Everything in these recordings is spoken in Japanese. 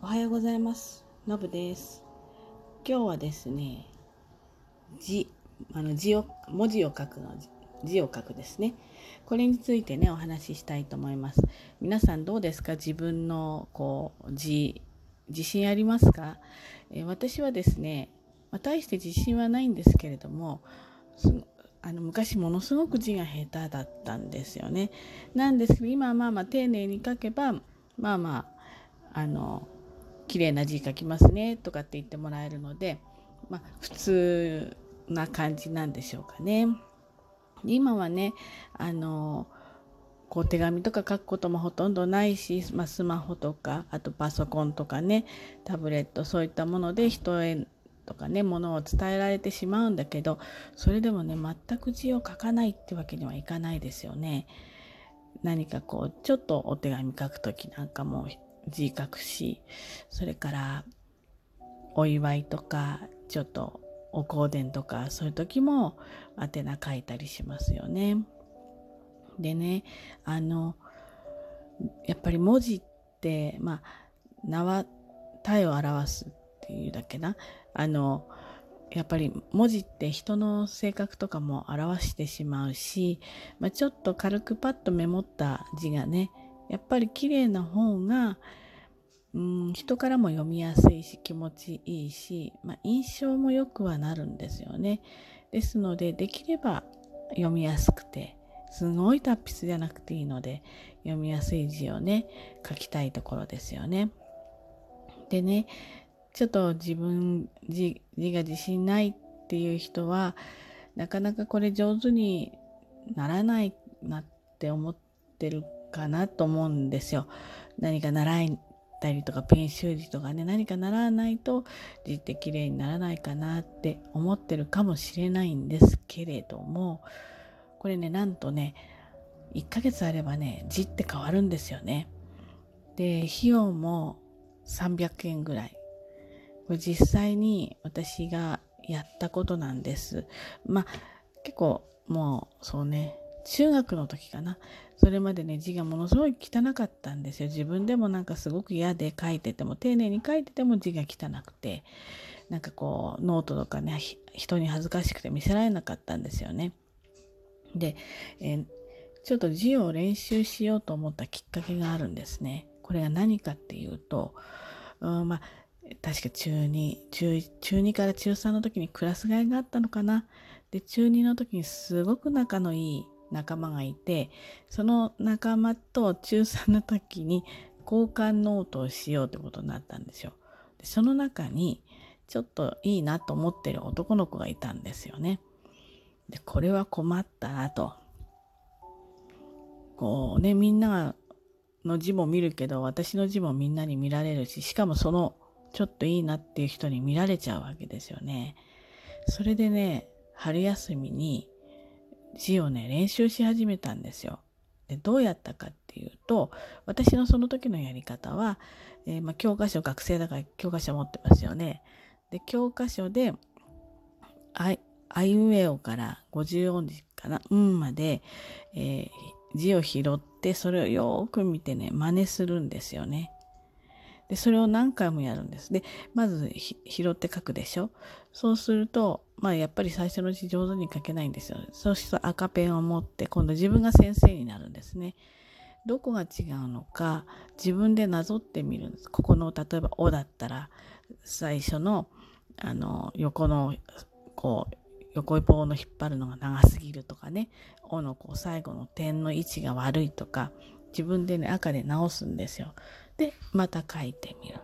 おはようございます。のぶです。今日はですね、字、あの字を、文字を書くの字を書くですね。これについてね、お話ししたいと思います。皆さんどうですか？自分のこう字、自信ありますか、えー私はですね、まあ大して自信はないんですけれども、すあの昔ものすごく字が下手だったんですよね。なんですけど今はまあまあ丁寧に書けばまあまああの綺麗な字書きますねとかって言ってもらえるので、まあ、普通な感じなんでしょうかね。今はねあのこう手紙とか書くこともほとんどないし、まあ、スマホとかあとパソコンとかねタブレットそういったもので人へとかねものを伝えられてしまうんだけどそれでもね全く字を書かないってわけにはいかないですよね。何かこうちょっとお手紙書く時なんかも字書くしそれからお祝いとかちょっとお香典とかそういう時も宛名書いたりしますよね。でねあのやっぱり文字ってまあ名は体を表すっていうだけなあのやっぱり文字って人の性格とかも表してしまうし、まあ、ちょっと軽くパッとメモった字がねやっぱり綺麗な方がうん人からも読みやすいし気持ちいいし、まあ、印象も良くはなるんですよね。ですのでできれば読みやすくてすごい達筆じゃなくていいので読みやすい字をね書きたいところですよね。でねちょっと自分字字が自信ないっていう人はなかなかこれ上手にならないなって思ってるかなと思うんですよ。何か習いたりとかペン習字とかね何か習わないと字って綺麗にならないかなって思ってるかもしれないんですけれどもこれねなんとね1ヶ月あればね字って変わるんですよね。で費用も300円ぐらいこれ実際に私がやったことなんです。まあ結構もうそうね中学の時かなそれまでね字がものすごい汚かったんですよ自分でもなんかすごく嫌で書いてても丁寧に書いてても字が汚くてなんかこうノートとかね人に恥ずかしくて見せられなかったんですよね。で、えーちょっと字を練習しようと思ったきっかけがあるんですね。これが何かっていうと、うん、まあ確か中2中中2から中3の時にクラス替えがあったのかな。で中2の時にすごく仲のいい仲間がいてその仲間と中3の時に交換ノートをしようってことになったんですよ。でその中にちょっといいなと思ってる男の子がいたんですよね。でこれは困ったなと。こうねみんなの字も見るけど私の字もみんなに見られるししかもそのちょっといいなっていう人に見られちゃうわけですよね。それでね春休みに字をね練習し始めたんですよ。でどうやったかっていうと私のその時のやり方は、えーまあ、教科書学生だから教科書持ってますよね。で教科書であいあいうえおから50音字かな「うん」まで、えー字を拾ってそれをよーく見てね真似するんですよね。でそれを何回もやるんです。でまず拾って書くでしょそうするとまあやっぱり最初のうち上手に書けないんですよ。そうすると赤ペンを持って今度自分が先生になるんですね。どこが違うのか自分でなぞってみるんです。ここの例えば「お」だったら最初のあの横のこう横棒の引っ張るのが長すぎるとかね「お」のこう最後の点の位置が悪いとか自分でね赤で直すんですよ。でまた書いてみる。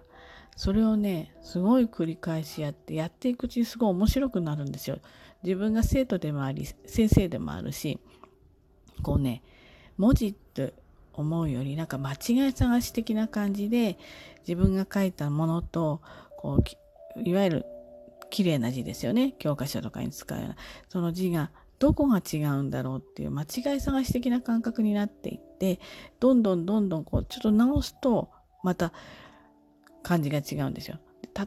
それをねすごい繰り返しやってやっていくうちにすごい面白くなるんですよ。自分が生徒でもあり先生でもあるしこうね文字って思うよりなんか間違い探し的な感じで自分が書いたものとこういわゆる綺麗な字ですよね教科書とかに使うようなその字がどこが違うんだろうっていう間違い探し的な感覚になっていってどんどんどんどんこうちょっと直すとまた漢字が違うんですよ。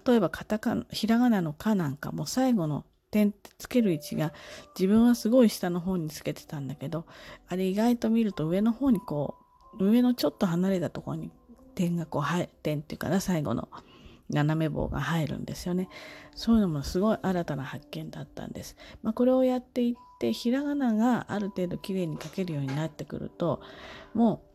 例えばカタカナひらがなの「か」なんかも最後の点つける位置が自分はすごい下の方につけてたんだけどあれ意外と見ると上の方にこう上のちょっと離れたところに点がこう点っていうかな最後の斜め棒が入るんですよね。そういうのもすごい新たな発見だったんです。まあ、これをやっていってひらがながある程度きれいに書けるようになってくるともう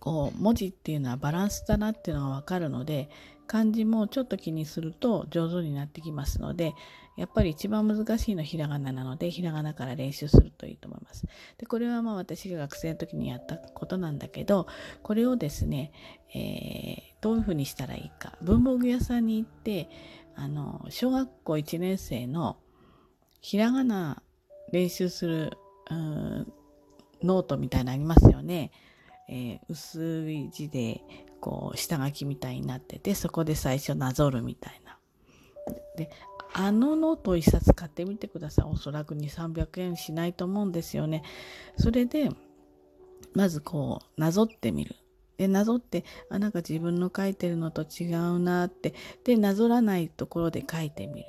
こう文字っていうのはバランスだなっていうのがわかるので漢字もちょっと気にすると上手になってきますのでやっぱり一番難しいのはひらがななのでひらがなから練習するといいと思います。でこれはまあ私が学生の時にやったことなんだけどこれをですね、えー、どういうふうにしたらいいか文房具屋さんに行ってあの小学校1年生のひらがな練習するノートみたいなのありますよね。えー、薄い字でこう下書きみたいになっててそこで最初なぞるみたいな。であのノートを一冊買ってみてください。おそらく2、300円しないと思うんですよね。それで、まずこう、なぞってみる。で、なぞって、あ、なんか自分の書いてるのと違うなって。で、なぞらないところで書いてみる。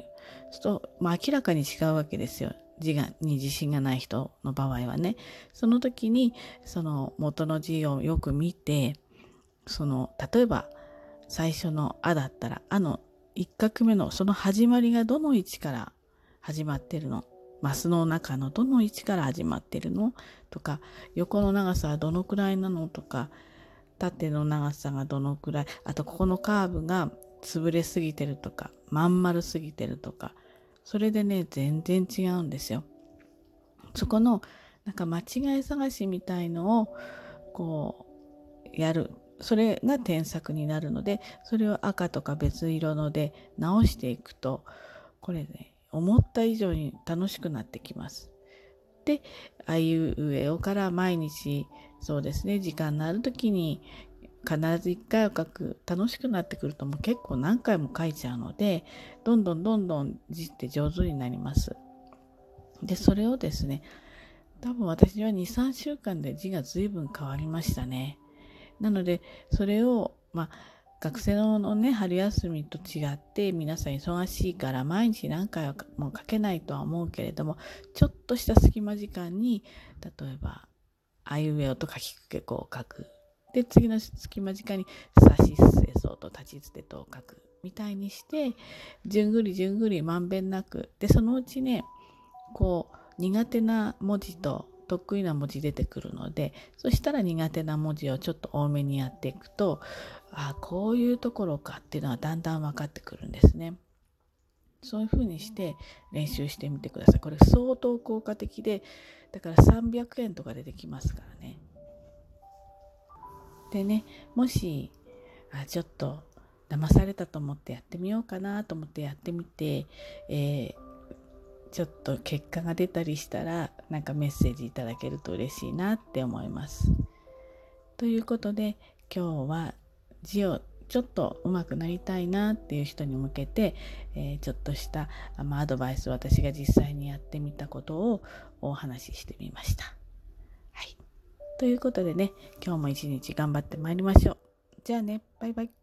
そうと、まあ明らかに違うわけですよ。字がに自信がない人の場合はねその時にその元の字をよく見てその例えば最初の「あ」だったら「あ」の一画目のその始まりがどの位置から始まってるの？マスの中のどの位置から始まってるの？とか横の長さはどのくらいなの？とか縦の長さがどのくらい？あとここのカーブが潰れすぎてるとかまん丸すぎてるとかそれでね、全然違うんですよ。そこの、なんか間違い探しみたいのを、こう、やる。それが添削になるので、それを赤とか別色ので直していくと、これね、思った以上に楽しくなってきます。で、あいうえおから毎日、そうですね、時間のある時に必ず一回は書く。楽しくなってくるともう結構何回も書いちゃうのでどんどんどんどん字って上手になります。でそれをですね多分私は23週間で字が随分変わりましたね。なのでそれをまあ学生のね春休みと違って皆さん忙しいから毎日何回はもう書けないとは思うけれどもちょっとした隙間時間に例えばあいうえおと書きかけ子を書く。で、次の隙間時間に、さしすせそうと立ちつてとを書く。みたいにして、じゅんぐりじゅんぐりまんべんなく。で、そのうちね、こう、苦手な文字と得意な文字出てくるので、そしたら苦手な文字をちょっと多めにやっていくと、あこういうところかっていうのはだんだん分かってくるんですね。そういうふうにして練習してみてください。これ相当効果的で、だから300円とかでできますからね。でねもしあちょっと騙されたと思ってやってみようかなと思ってやってみて、えー、ちょっと結果が出たりしたらなんかメッセージいただけると嬉しいなって思います。ということで今日は字をちょっと上手くなりたいなっていう人に向けて、えー、ちょっとした、まあ、アドバイス私が実際にやってみたことをお話ししてみました。ということでね、今日も一日頑張ってまいりましょう。じゃあね、バイバイ。